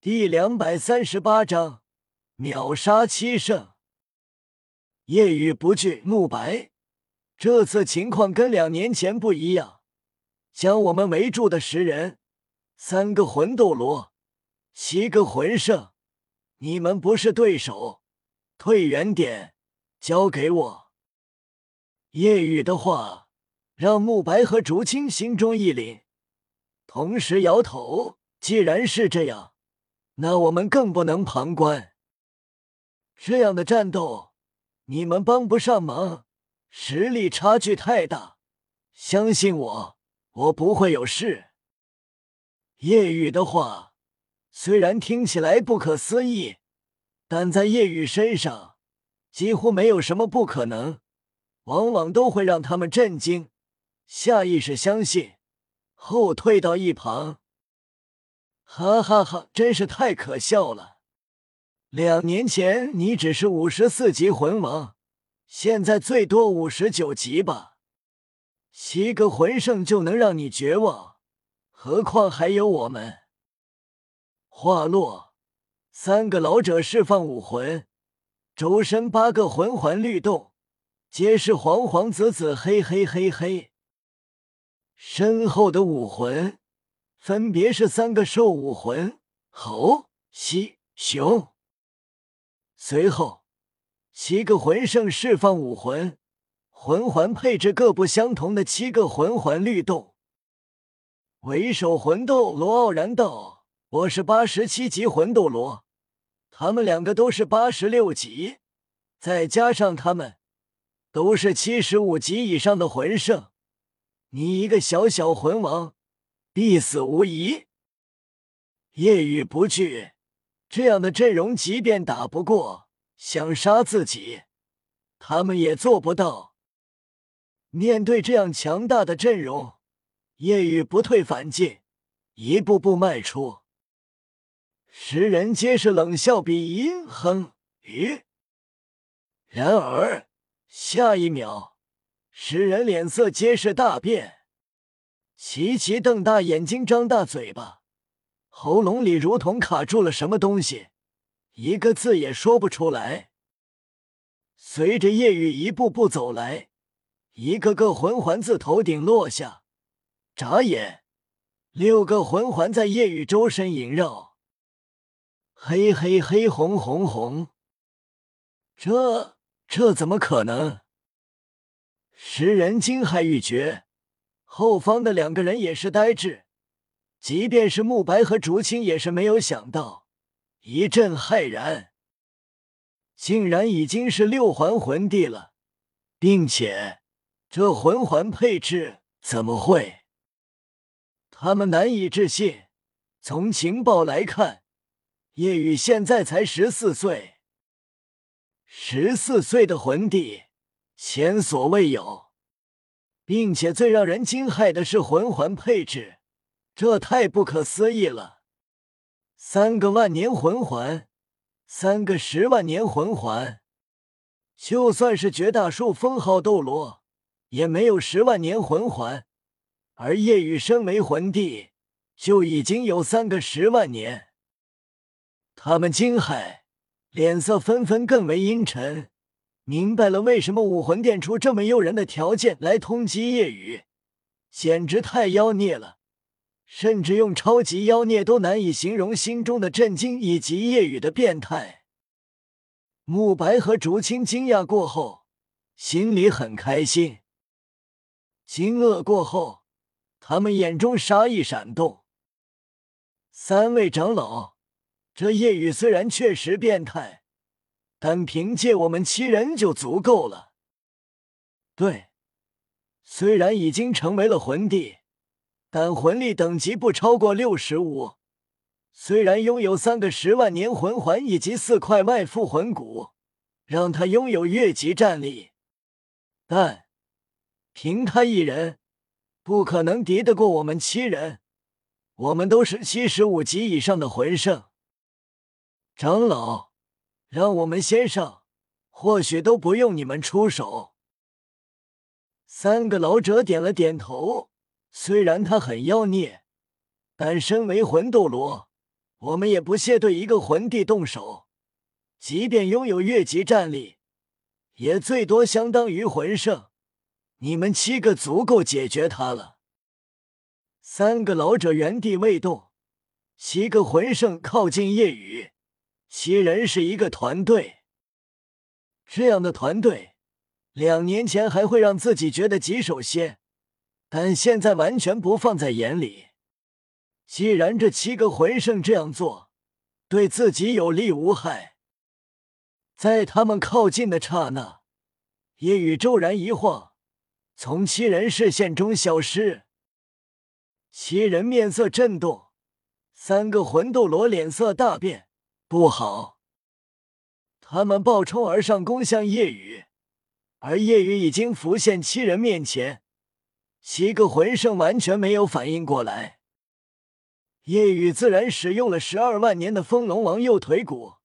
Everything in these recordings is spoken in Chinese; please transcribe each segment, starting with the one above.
第两百三十八章秒杀七圣。夜雨不惧慕白，这次情况跟两年前不一样。将我们围住的十人，三个魂斗罗，七个魂圣，你们不是对手，退远点，交给我。夜雨的话让慕白和竹青心中一凛，同时摇头。既然是这样。那我们更不能旁观。这样的战斗，你们帮不上忙，实力差距太大。相信我，我不会有事。夜雨的话虽然听起来不可思议，但在夜雨身上几乎没有什么不可能，往往都会让他们震惊，下意识相信，后退到一旁。哈哈哈！真是太可笑了。两年前你只是五十四级魂王，现在最多五十九级吧？七个魂圣就能让你绝望，何况还有我们？话落，三个老者释放武魂，周身八个魂环律动，皆是黄黄紫紫黑黑黑黑。身后的武魂。分别是三个兽武魂：猴、犀、熊。随后，七个魂圣释放武魂，魂环配置各不相同的七个魂环律动。为首魂斗罗傲然道：“我是八十七级魂斗罗，他们两个都是八十六级，再加上他们，都是七十五级以上的魂圣。你一个小小魂王。”必死无疑。夜雨不惧这样的阵容，即便打不过，想杀自己，他们也做不到。面对这样强大的阵容，夜雨不退反进，一步步迈出。十人皆是冷笑比阴哼咦。然而下一秒，十人脸色皆是大变。齐齐瞪大眼睛，张大嘴巴，喉咙里如同卡住了什么东西，一个字也说不出来。随着夜雨一步步走来，一个个魂环自头顶落下，眨眼，六个魂环在夜雨周身萦绕，黑黑黑，红红红，这这怎么可能？十人惊骇欲绝。后方的两个人也是呆滞，即便是慕白和竹青也是没有想到，一阵骇然，竟然已经是六环魂帝了，并且这魂环配置怎么会？他们难以置信。从情报来看，叶雨现在才十四岁，十四岁的魂帝前所未有。并且最让人惊骇的是魂环配置，这太不可思议了！三个万年魂环，三个十万年魂环，就算是绝大数封号斗罗，也没有十万年魂环。而叶雨身为魂帝，就已经有三个十万年。他们惊骇，脸色纷纷更为阴沉。明白了，为什么武魂殿出这么诱人的条件来通缉夜雨，简直太妖孽了，甚至用超级妖孽都难以形容心中的震惊以及夜雨的变态。慕白和竹青惊讶过后，心里很开心；惊愕过后，他们眼中杀意闪动。三位长老，这夜雨虽然确实变态。单凭借我们七人就足够了。对，虽然已经成为了魂帝，但魂力等级不超过六十五。虽然拥有三个十万年魂环以及四块外附魂骨，让他拥有越级战力，但凭他一人，不可能敌得过我们七人。我们都是七十五级以上的魂圣，长老。让我们先上，或许都不用你们出手。三个老者点了点头。虽然他很妖孽，但身为魂斗罗，我们也不屑对一个魂帝动手，即便拥有越级战力，也最多相当于魂圣。你们七个足够解决他了。三个老者原地未动，七个魂圣靠近夜雨，七人是一个团队。这样的团队，两年前还会让自己觉得棘手些，但现在完全不放在眼里。既然这七个魂圣这样做，对自己有利无害，在他们靠近的刹那，夜雨骤然一晃，从七人视线中消失。七人面色震动，三个魂斗罗脸色大变，不好！他们暴冲而上，攻向夜雨，而夜雨已经浮现七人面前。七个魂圣完全没有反应过来。夜雨自然使用了十二万年的风龙王右腿骨，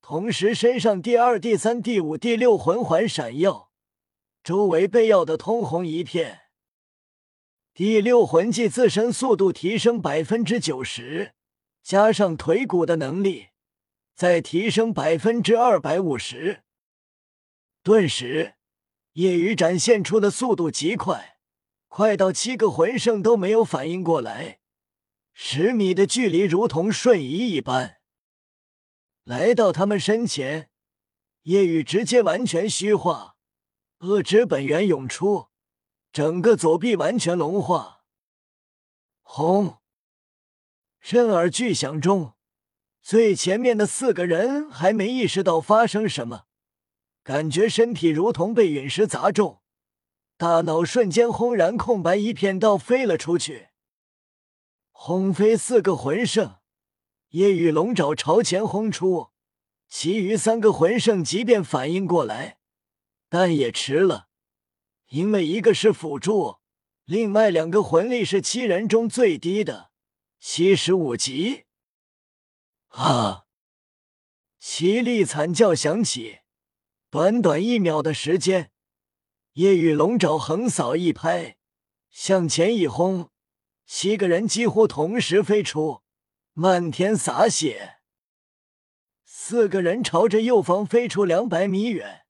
同时身上第二、第三、第五、第六魂环闪耀，周围被耀得通红一片。第六魂技自身速度提升百分之九十，加上腿骨的能力。再提升百分之二百五十，顿时，夜雨展现出的速度极快，快到七个魂圣都没有反应过来。十米的距离如同瞬移一般，来到他们身前，夜雨直接完全虚化，恶之本源涌出，整个左臂完全融化。轰！震耳巨响中。最前面的四个人还没意识到发生什么，感觉身体如同被陨石砸中，大脑瞬间轰然空白一片，倒飞了出去，轰飞四个魂圣。夜雨龙爪朝前轰出，其余三个魂圣即便反应过来，但也迟了，因为一个是辅助，另外两个魂力是七人中最低的，七十五级。啊！凄厉惨叫响起，短短一秒的时间，夜雨龙爪横扫一拍，向前一轰，七个人几乎同时飞出，漫天洒血。四个人朝着右方飞出两百米远，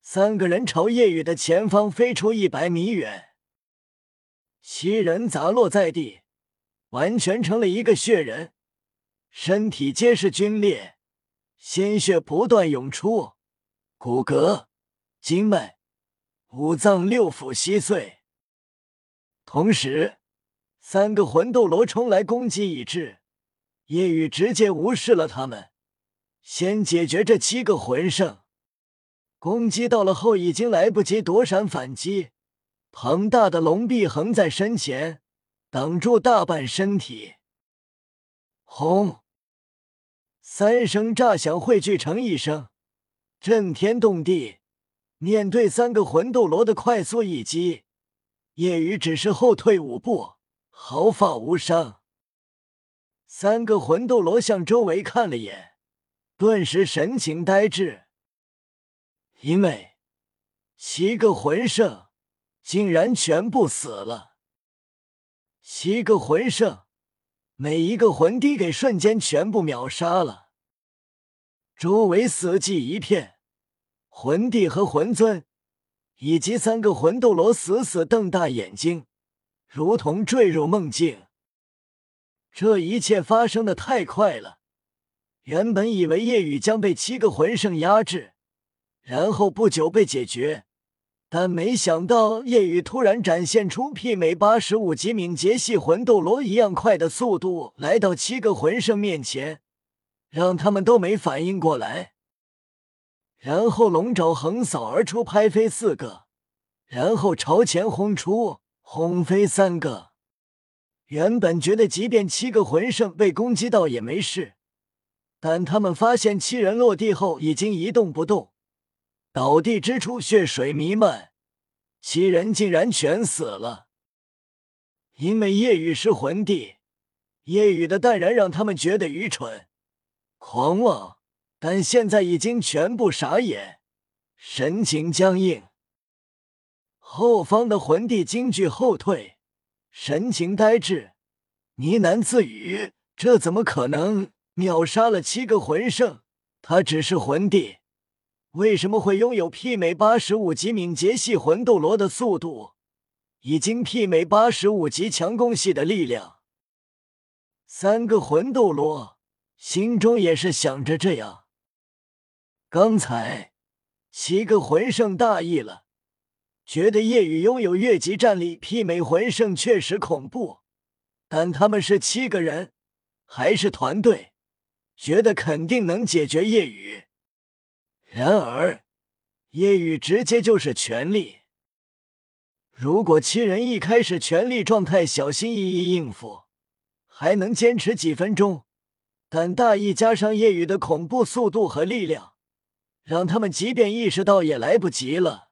三个人朝夜雨的前方飞出一百米远，七人砸落在地，完全成了一个血人。身体皆是皲裂，鲜血不断涌出，骨骼、经脉、五脏六腑稀碎。同时，三个魂斗罗冲来攻击已至，夜雨直接无视了他们，先解决这七个魂圣。攻击到了后，已经来不及躲闪反击，庞大的龙臂横在身前，挡住大半身体。轰！三声炸响汇聚成一声，震天动地。面对三个魂斗罗的快速一击，夜雨只是后退五步，毫发无伤。三个魂斗罗向周围看了眼，顿时神情呆滞，因为七个魂圣竟然全部死了。七个魂圣。每一个魂帝给瞬间全部秒杀了，周围死寂一片，魂帝和魂尊以及三个魂斗罗死死瞪大眼睛，如同坠入梦境。这一切发生的太快了，原本以为夜雨将被七个魂圣压制，然后不久被解决。但没想到，夜雨突然展现出媲美八十五级敏捷系魂斗罗一样快的速度，来到七个魂圣面前，让他们都没反应过来。然后龙爪横扫而出，拍飞四个，然后朝前轰出，轰飞三个。原本觉得即便七个魂圣被攻击到也没事，但他们发现七人落地后已经一动不动。倒地之处，血水弥漫，七人竟然全死了。因为夜雨是魂帝，夜雨的淡然让他们觉得愚蠢、狂妄，但现在已经全部傻眼，神情僵硬。后方的魂帝惊惧后退，神情呆滞，呢喃自语：“这怎么可能？秒杀了七个魂圣，他只是魂帝，为什么会拥有媲美八十五级敏捷系魂斗罗的速度，已经媲美八十五级强攻系的力量？三个魂斗罗心中也是想着这样。刚才七个魂圣大意了，觉得夜雨拥有越级战力媲美魂圣确实恐怖，但他们是七个人，还是团队。觉得肯定能解决夜雨，然而夜雨直接就是全力。如果七人一开始全力状态，小心翼翼应付，还能坚持几分钟。但大意加上夜雨的恐怖速度和力量，让他们即便意识到也来不及了。